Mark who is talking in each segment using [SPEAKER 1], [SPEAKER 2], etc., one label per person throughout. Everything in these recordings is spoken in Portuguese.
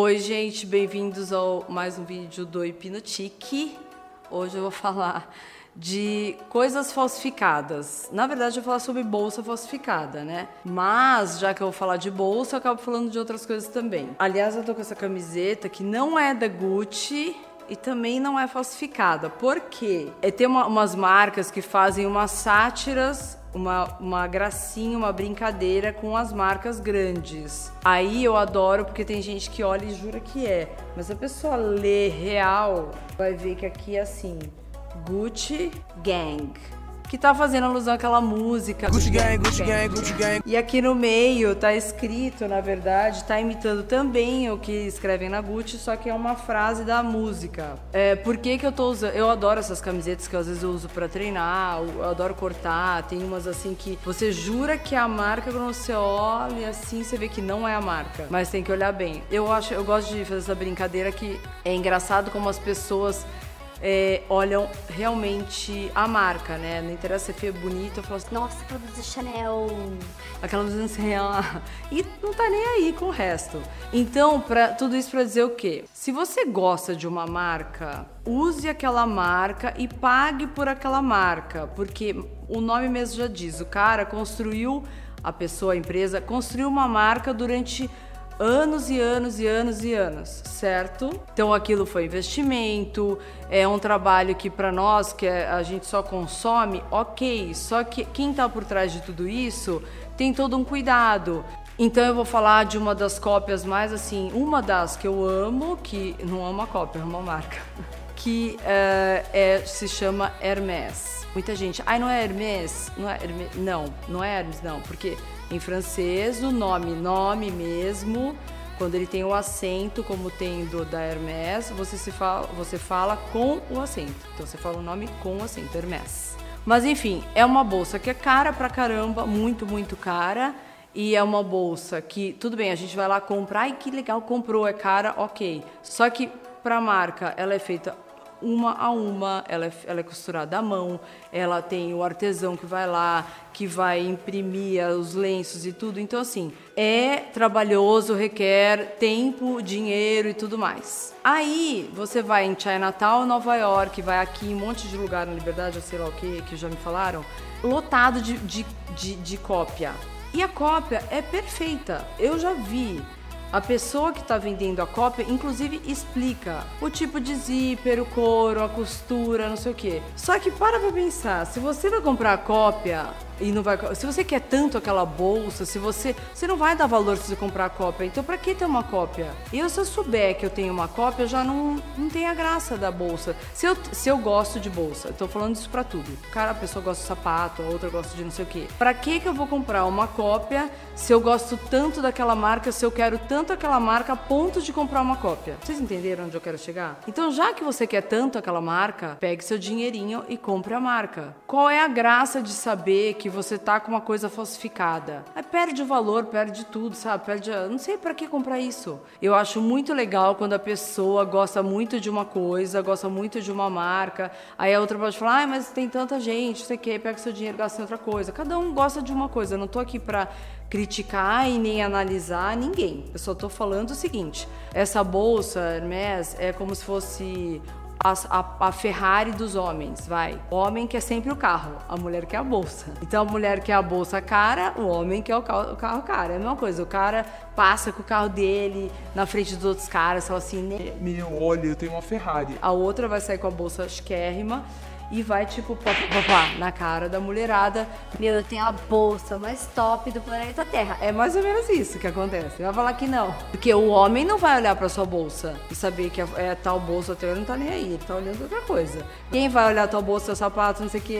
[SPEAKER 1] Oi, gente, bem-vindos ao mais um vídeo do Hipnotique. Hoje eu vou falar de coisas falsificadas. Na verdade, eu vou falar sobre bolsa falsificada, né? Mas, já que eu vou falar de bolsa, eu acabo falando de outras coisas também. Aliás, eu tô com essa camiseta que não é da Gucci, e também não é falsificada. Por quê? É, tem uma, umas marcas que fazem umas sátiras uma, uma gracinha, uma brincadeira com as marcas grandes. Aí eu adoro porque tem gente que olha e jura que é. Mas a pessoa lê real, vai ver que aqui é assim: Gucci Gang que tá fazendo alusão àquela música. Gucci Gang, Gucci Gang, Gucci Gang. E aqui no meio tá escrito, na verdade, tá imitando também o que escrevem na Gucci, só que é uma frase da música. É, por que que eu tô usando? Eu adoro essas camisetas que às vezes eu uso para treinar, eu adoro cortar, tem umas assim que você jura que é a marca quando você olha assim, você vê que não é a marca, mas tem que olhar bem. Eu acho, eu gosto de fazer essa brincadeira que é engraçado como as pessoas é, olham realmente a marca, né? Não interessa se é bonito, eu falo assim, nossa, blusa Chanel, aquela blusa Chanel, e não tá nem aí com o resto. Então, para tudo isso para dizer o quê? Se você gosta de uma marca, use aquela marca e pague por aquela marca, porque o nome mesmo já diz, o cara construiu a pessoa, a empresa, construiu uma marca durante anos e anos e anos e anos, certo? Então aquilo foi investimento, é um trabalho que para nós que é, a gente só consome, ok. Só que quem está por trás de tudo isso tem todo um cuidado. Então eu vou falar de uma das cópias mais assim, uma das que eu amo, que não é uma cópia, é uma marca, que é, é se chama Hermès. Muita gente, ai não é Hermès, não é Hermès, não, não é Hermès não, porque em francês, o nome, nome mesmo, quando ele tem o acento, como tem do da Hermès, você, se fala, você fala com o acento. Então você fala o nome com o acento, Hermès. Mas enfim, é uma bolsa que é cara pra caramba, muito, muito cara. E é uma bolsa que, tudo bem, a gente vai lá comprar e que legal, comprou, é cara, ok. Só que para marca, ela é feita uma a uma, ela é, ela é costurada à mão, ela tem o artesão que vai lá, que vai imprimir os lenços e tudo. Então, assim, é trabalhoso, requer tempo, dinheiro e tudo mais. Aí você vai em Chinatown, Nova York, vai aqui em um monte de lugar na Liberdade, ou sei lá o que, que já me falaram, lotado de, de, de, de cópia. E a cópia é perfeita. Eu já vi a pessoa que está vendendo a cópia, inclusive, explica o tipo de zíper, o couro, a costura, não sei o quê. Só que para pra pensar, se você vai comprar a cópia e não vai. Se você quer tanto aquela bolsa, se você. Você não vai dar valor se você comprar a cópia. Então, para que ter uma cópia? Eu, se eu souber que eu tenho uma cópia, já não, não tem a graça da bolsa. Se eu, se eu gosto de bolsa, tô falando isso para tudo. Cara, a pessoa gosta de sapato, a outra gosta de não sei o quê. Pra que, que eu vou comprar uma cópia se eu gosto tanto daquela marca, se eu quero tanto aquela marca a ponto de comprar uma cópia? Vocês entenderam onde eu quero chegar? Então, já que você quer tanto aquela marca, pegue seu dinheirinho e compre a marca. Qual é a graça de saber que que você tá com uma coisa falsificada. Aí perde o valor, perde tudo, sabe? Perde. A... Não sei para que comprar isso. Eu acho muito legal quando a pessoa gosta muito de uma coisa, gosta muito de uma marca. Aí a outra pode falar, ah, mas tem tanta gente, você quer, pega seu dinheiro, gasta em outra coisa. Cada um gosta de uma coisa. Eu não tô aqui para criticar e nem analisar ninguém. Eu só tô falando o seguinte: essa bolsa Hermès é como se fosse a, a, a, Ferrari dos homens, vai. O homem quer sempre o carro, a mulher quer a bolsa. Então a mulher quer a bolsa cara, o homem quer o carro, o carro cara. É a mesma coisa, o cara passa com o carro dele na frente dos outros caras, fala assim... Né?
[SPEAKER 2] Meu, olha, eu tenho uma Ferrari.
[SPEAKER 1] A outra vai sair com a bolsa chiquérrima e vai, tipo, pá, pá, pá, na cara da mulherada. Meu, eu tenho a bolsa mais top do planeta Terra. É mais ou menos isso que acontece. Vai falar que não. Porque o homem não vai olhar pra sua bolsa e saber que é, é tal bolsa teu, ele não tá nem aí. Ele tá olhando outra coisa. Quem vai olhar tua bolsa, seu sapato, não sei o que,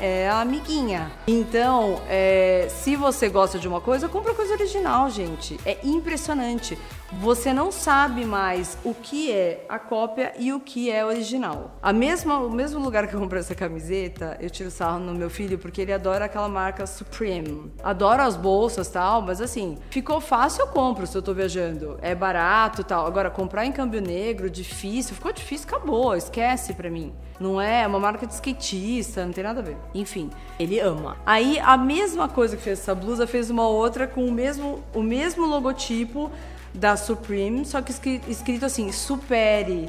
[SPEAKER 1] é a amiguinha. Então, é, se você gosta de uma coisa, compra coisa original, gente. É impressionante você não sabe mais o que é a cópia e o que é original. A mesma, o mesmo lugar que eu comprei essa camiseta, eu tiro sarro no meu filho porque ele adora aquela marca Supreme. Adora as bolsas tal, mas assim, ficou fácil, eu compro se eu tô viajando. É barato tal. Agora, comprar em câmbio negro, difícil, ficou difícil, acabou, esquece pra mim. Não é, é uma marca de skatista, não tem nada a ver. Enfim, ele ama. Aí a mesma coisa que fez essa blusa fez uma outra com o mesmo, o mesmo logotipo da Supreme, só que escrito assim, supere.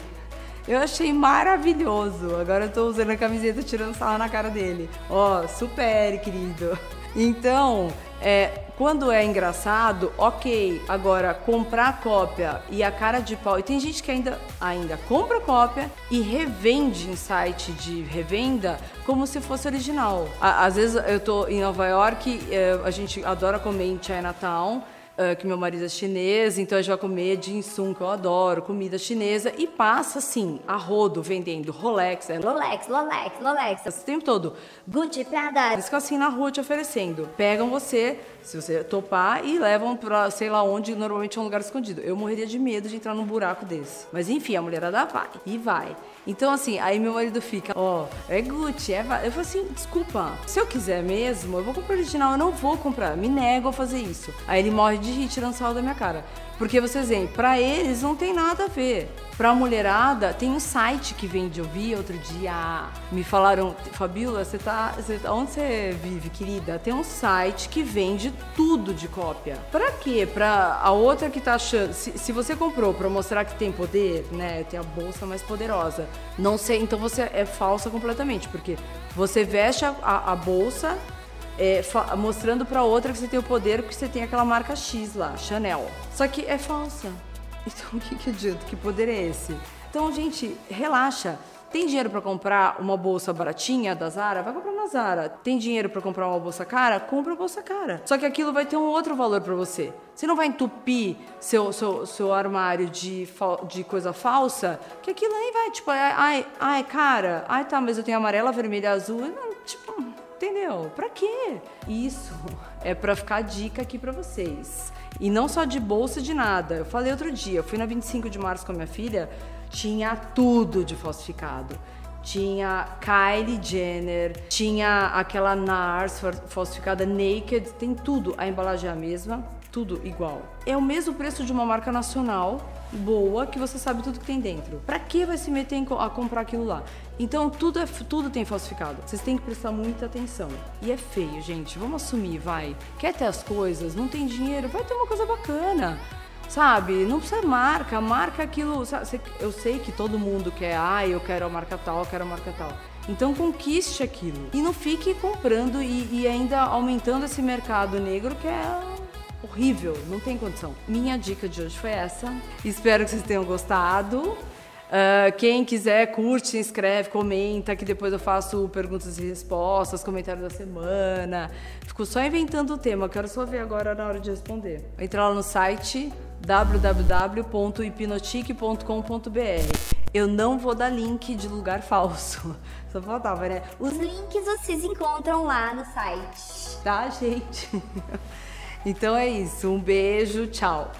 [SPEAKER 1] Eu achei maravilhoso. Agora eu tô usando a camiseta tirando sala na cara dele. Ó, oh, supere, querido. Então, é, quando é engraçado, ok. Agora, comprar cópia e a cara de pau. E tem gente que ainda, ainda compra cópia e revende em site de revenda como se fosse original. Às vezes eu tô em Nova York, é, a gente adora comer em Chinatown uh, que meu marido é chinês, então a gente vai comer ginsung, que eu adoro, comida chinesa, e passa assim, a rodo, vendendo Rolex,
[SPEAKER 3] é Rolex, Rolex, Rolex.
[SPEAKER 1] Esse tempo todo.
[SPEAKER 3] Gucci, Prada.
[SPEAKER 1] Eles ficam assim na rua te oferecendo. Pegam você, se você topar, e levam pra sei lá onde, normalmente é um lugar escondido. Eu morreria de medo de entrar num buraco desse. Mas enfim, a mulherada vai, e vai. Então, assim, aí meu marido fica, ó, oh, é Gucci, é. Eu falo assim, desculpa, se eu quiser mesmo, eu vou comprar original, eu não vou comprar, me nego a fazer isso. Aí ele morre de rir tirando sal da minha cara. Porque vocês veem, pra eles não tem nada a ver. Pra mulherada, tem um site que vende, eu vi outro dia, me falaram, Fabíola, você tá, você, onde você vive, querida? Tem um site que vende tudo de cópia. Pra quê? Pra a outra que tá achando, se, se você comprou pra mostrar que tem poder, né, tem a bolsa mais poderosa, não sei, então você é falsa completamente, porque você veste a, a, a bolsa é, mostrando para outra que você tem o poder que você tem aquela marca X lá, Chanel. Só que é falsa. Então o que, que adianta? Que poder é esse? Então, gente, relaxa. Tem dinheiro para comprar uma bolsa baratinha da Zara? Vai comprar na Zara. Tem dinheiro para comprar uma bolsa cara? Compra uma bolsa cara. Só que aquilo vai ter um outro valor para você. Você não vai entupir seu, seu, seu armário de, de coisa falsa, que aquilo aí vai, tipo, ai, ai, cara, ai tá, mas eu tenho amarela, vermelha, azul. Não, entendeu? Pra quê? Isso é para ficar dica aqui para vocês. E não só de bolsa de nada. Eu falei outro dia, eu fui na 25 de março com a minha filha, tinha tudo de falsificado. Tinha Kylie Jenner, tinha aquela NARS falsificada Naked, tem tudo. A embalagem é a mesma, tudo igual. É o mesmo preço de uma marca nacional boa que você sabe tudo que tem dentro. Para que vai se meter a comprar aquilo lá? Então tudo é tudo tem falsificado. Vocês têm que prestar muita atenção. E é feio, gente. Vamos assumir, vai. Quer ter as coisas? Não tem dinheiro? Vai ter uma coisa bacana. Sabe? Não precisa marca, marca aquilo. Eu sei que todo mundo quer, ah, eu quero a marca tal, eu quero a marca tal. Então conquiste aquilo. E não fique comprando e, e ainda aumentando esse mercado negro que é horrível, não tem condição. Minha dica de hoje foi essa. Espero que vocês tenham gostado. Uh, quem quiser, curte, inscreve, comenta, que depois eu faço perguntas e respostas, comentários da semana. Fico só inventando o tema, quero só ver agora na hora de responder. Entra lá no site www.hipnotique.com.br. Eu não vou dar link de lugar falso. Só faltava, né?
[SPEAKER 3] Os links vocês encontram lá no site.
[SPEAKER 1] Tá, gente? Então é isso. Um beijo, tchau.